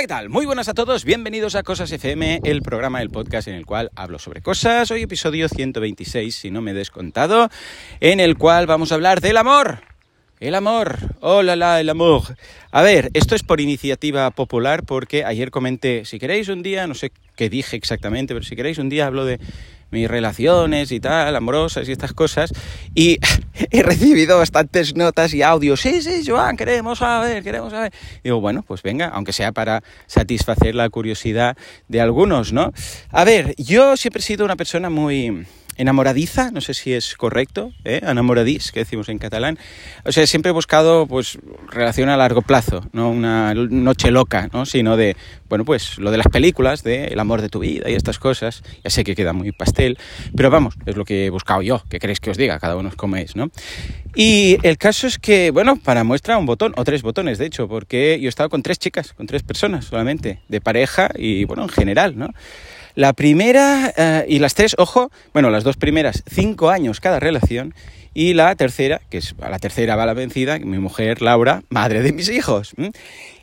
¿qué tal? Muy buenas a todos, bienvenidos a Cosas FM, el programa, el podcast en el cual hablo sobre cosas. Hoy episodio 126, si no me he descontado, en el cual vamos a hablar del amor. El amor, hola, la, el amor. A ver, esto es por iniciativa popular porque ayer comenté, si queréis un día, no sé qué dije exactamente, pero si queréis un día hablo de mis relaciones y tal, amorosas y estas cosas. Y he recibido bastantes notas y audios. Sí, sí, Joan, queremos saber, queremos saber. digo, bueno, pues venga, aunque sea para satisfacer la curiosidad de algunos, ¿no? A ver, yo siempre he sido una persona muy enamoradiza, no sé si es correcto, ¿eh? enamoradís, que decimos en catalán. O sea, siempre he buscado pues relación a largo plazo, no una noche loca, ¿no? sino de, bueno, pues lo de las películas, de el amor de tu vida y estas cosas. Ya sé que queda muy pastel, pero vamos, es lo que he buscado yo, que queréis que os diga, cada uno coméis, ¿no? Y el caso es que, bueno, para muestra un botón, o tres botones, de hecho, porque yo he estado con tres chicas, con tres personas solamente, de pareja y, bueno, en general, ¿no? La primera eh, y las tres, ojo, bueno, las dos primeras, cinco años cada relación. Y la tercera, que es la tercera va la vencida, mi mujer Laura, madre de mis hijos.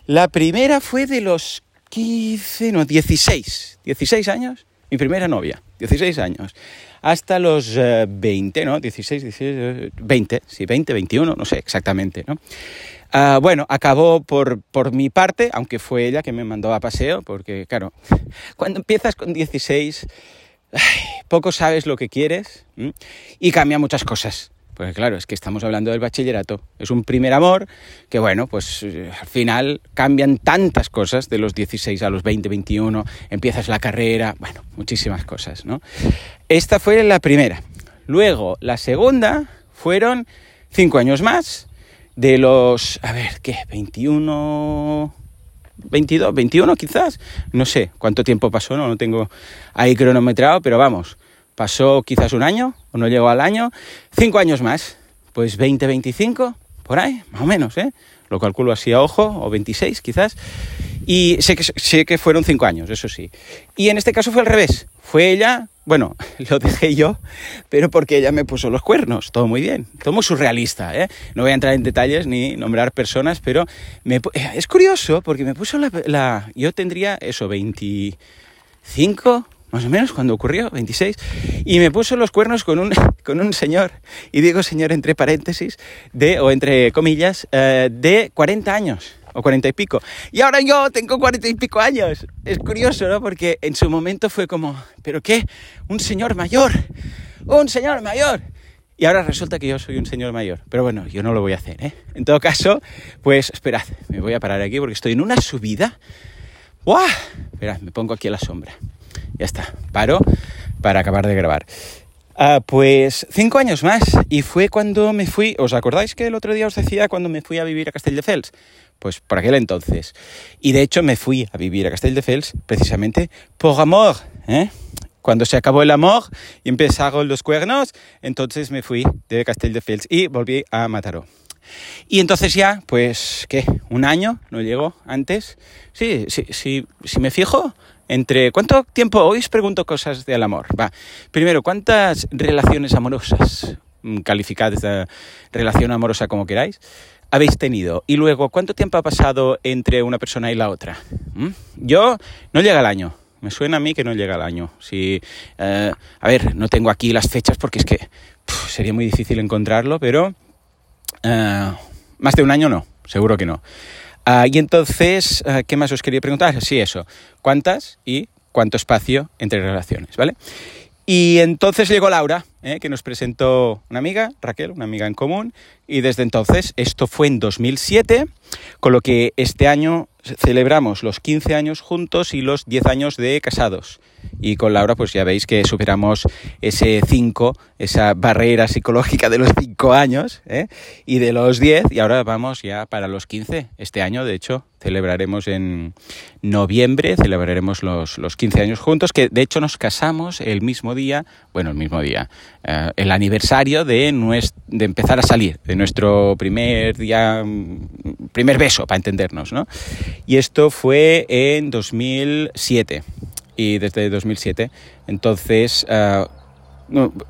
La primera fue de los 15, no, 16, 16 años, mi primera novia, 16 años, hasta los 20, eh, ¿no? 16, 16, 20, sí, 20, 21, no sé exactamente, ¿no? Ah, bueno, acabó por, por mi parte, aunque fue ella que me mandó a paseo, porque claro, cuando empiezas con 16, poco sabes lo que quieres y cambia muchas cosas. Porque claro, es que estamos hablando del bachillerato. Es un primer amor que, bueno, pues eh, al final cambian tantas cosas de los 16 a los 20, 21, empiezas la carrera, bueno, muchísimas cosas, ¿no? Esta fue la primera. Luego, la segunda fueron cinco años más, de los, a ver, ¿qué? 21, 22, 21 quizás, no sé cuánto tiempo pasó, no lo tengo ahí cronometrado, pero vamos, pasó quizás un año o no llegó al año, cinco años más, pues 20, 25, por ahí, más o menos, ¿eh? Lo calculo así a ojo, o 26 quizás. Y sé que, sé que fueron cinco años, eso sí. Y en este caso fue al revés. Fue ella, bueno, lo dejé yo, pero porque ella me puso los cuernos. Todo muy bien, todo muy surrealista, ¿eh? No voy a entrar en detalles ni nombrar personas, pero me, es curioso porque me puso la, la... Yo tendría eso, 25, más o menos, cuando ocurrió, 26, y me puso los cuernos con un, con un señor, y digo señor entre paréntesis, de, o entre comillas, eh, de 40 años o cuarenta y pico. Y ahora yo tengo cuarenta y pico años. Es curioso, ¿no? Porque en su momento fue como, ¿pero qué? Un señor mayor. Un señor mayor. Y ahora resulta que yo soy un señor mayor. Pero bueno, yo no lo voy a hacer, ¿eh? En todo caso, pues esperad, me voy a parar aquí porque estoy en una subida. ¡Buah! Esperad, me pongo aquí a la sombra. Ya está, paro para acabar de grabar. Ah, pues cinco años más y fue cuando me fui, ¿os acordáis que el otro día os decía cuando me fui a vivir a Castelldefels? Pues por aquel entonces. Y de hecho me fui a vivir a Castelldefels precisamente por amor. ¿eh? Cuando se acabó el amor y empezaron los cuernos, entonces me fui de Castelldefels y volví a Mataró. Y entonces ya, pues, ¿qué? ¿Un año? ¿No llegó antes? Sí, sí, sí, si me fijo, entre cuánto tiempo hoy os pregunto cosas del amor. Va. Primero, ¿cuántas relaciones amorosas, mm, calificadas de relación amorosa como queráis, habéis tenido? Y luego, ¿cuánto tiempo ha pasado entre una persona y la otra? ¿Mm? Yo no llega al año. Me suena a mí que no llega al año. Si, eh, a ver, no tengo aquí las fechas porque es que sería muy difícil encontrarlo, pero eh, más de un año no, seguro que no. Ah, y entonces, ah, ¿qué más os quería preguntar? Sí, eso. ¿Cuántas y cuánto espacio entre relaciones? ¿Vale? Y entonces llegó Laura, ¿eh? que nos presentó una amiga, Raquel, una amiga en común, y desde entonces, esto fue en 2007, con lo que este año celebramos los 15 años juntos y los 10 años de casados y con Laura pues ya veis que superamos ese 5, esa barrera psicológica de los 5 años ¿eh? y de los 10 y ahora vamos ya para los 15. Este año de hecho celebraremos en noviembre, celebraremos los, los 15 años juntos, que de hecho nos casamos el mismo día, bueno, el mismo día, eh, el aniversario de, de empezar a salir, de nuestro primer día, primer beso, para entendernos, ¿no? Y esto fue en 2007 y desde 2007. Entonces, uh,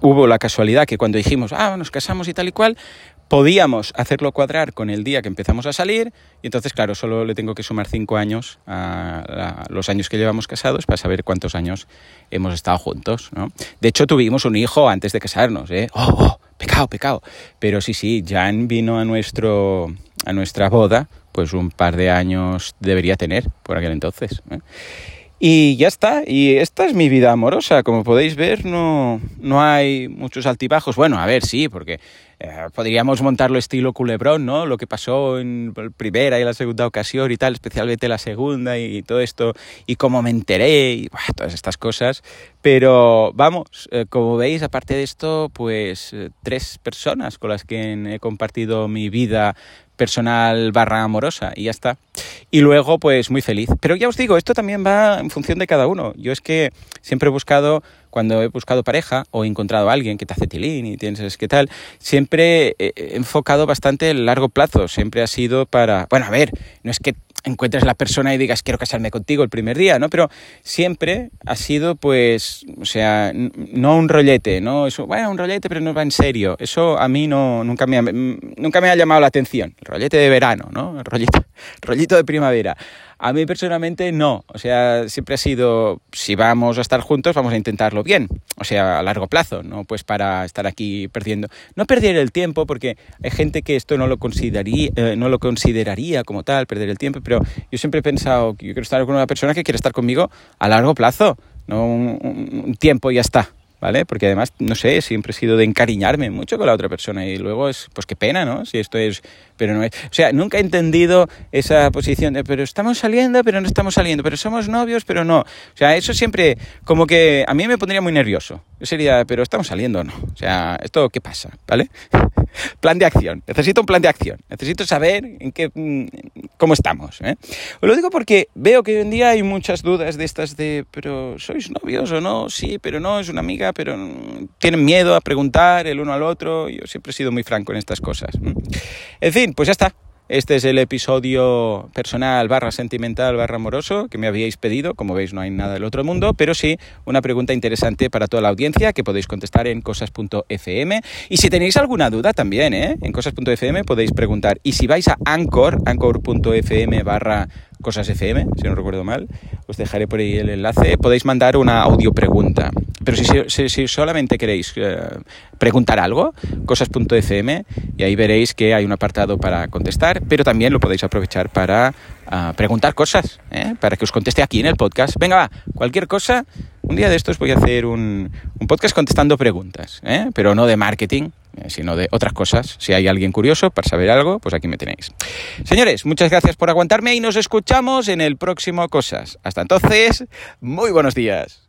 hubo la casualidad que cuando dijimos, ah, nos casamos y tal y cual, podíamos hacerlo cuadrar con el día que empezamos a salir y entonces, claro, solo le tengo que sumar cinco años a, los años que llevamos casados para saber cuántos años hemos estado juntos, ¿no? De hecho, tuvimos un hijo antes de casarnos, ¿eh? ¡Oh, oh! Pecado, pecado. Pero sí, sí, Jan vino a, nuestro, a nuestra boda, pues un par de años debería tener por aquel entonces. ¿eh? Y ya está, y esta es mi vida amorosa. Como podéis ver, no, no hay muchos altibajos. Bueno, a ver, sí, porque eh, podríamos montarlo estilo culebrón, ¿no? Lo que pasó en la primera y la segunda ocasión y tal, especialmente la segunda y todo esto, y cómo me enteré y todas estas cosas. Pero vamos, eh, como veis, aparte de esto, pues eh, tres personas con las que he compartido mi vida personal barra amorosa y ya está. Y luego, pues muy feliz. Pero ya os digo, esto también va en función de cada uno. Yo es que siempre he buscado cuando he buscado pareja o he encontrado a alguien que te hace tilín y tienes que tal, siempre he enfocado bastante el largo plazo, siempre ha sido para, bueno, a ver, no es que encuentres la persona y digas quiero casarme contigo el primer día, ¿no? Pero siempre ha sido pues, o sea, no un rollete, ¿no? Eso, bueno, un rollete pero no va en serio. Eso a mí no, nunca me ha, nunca me ha llamado la atención. El rollete de verano, ¿no? El rollito, rollito de primavera. A mí personalmente no, o sea, siempre ha sido, si vamos a estar juntos, vamos a intentarlo bien, o sea, a largo plazo, no pues para estar aquí perdiendo, no perder el tiempo, porque hay gente que esto no lo consideraría, eh, no lo consideraría como tal, perder el tiempo, pero yo siempre he pensado que yo quiero estar con una persona que quiere estar conmigo a largo plazo, no un tiempo y ya está. ¿vale? Porque además, no sé, siempre he sido de encariñarme mucho con la otra persona y luego es, pues qué pena, ¿no? Si esto es, pero no es. O sea, nunca he entendido esa posición de, pero estamos saliendo, pero no estamos saliendo, pero somos novios, pero no. O sea, eso siempre, como que a mí me pondría muy nervioso. Yo sería, pero estamos saliendo o no. O sea, ¿esto qué pasa? ¿Vale? Plan de acción. Necesito un plan de acción. Necesito saber en qué, mm, cómo estamos. ¿eh? Os lo digo porque veo que hoy en día hay muchas dudas de estas de, pero ¿sois novios o no? Sí, pero no, es una amiga, pero tienen miedo a preguntar el uno al otro. Yo siempre he sido muy franco en estas cosas. En fin, pues ya está. Este es el episodio personal barra sentimental barra amoroso que me habíais pedido. Como veis no hay nada del otro mundo, pero sí una pregunta interesante para toda la audiencia que podéis contestar en cosas.fm. Y si tenéis alguna duda también, ¿eh? en cosas.fm podéis preguntar. Y si vais a Anchor, anchor.fm barra Cosas FM, si no recuerdo mal. Os dejaré por ahí el enlace. Podéis mandar una audio pregunta. Pero si, solamente queréis eh, preguntar algo, cosas.fm, y ahí veréis que hay un apartado para contestar, pero también lo podéis aprovechar para ah, preguntar cosas, ¿eh? para que os conteste aquí en el podcast. Venga, va, cualquier cosa. Un día de estos voy a hacer un, podcast contestando preguntas, ¿eh? pero no de marketing, sino de otras cosas. Si hay alguien curioso para saber algo, pues aquí me tenéis. Señores, muchas gracias por aguantarme y nos escuchamos en el próximo Cosas. Hasta entonces, muy buenos días.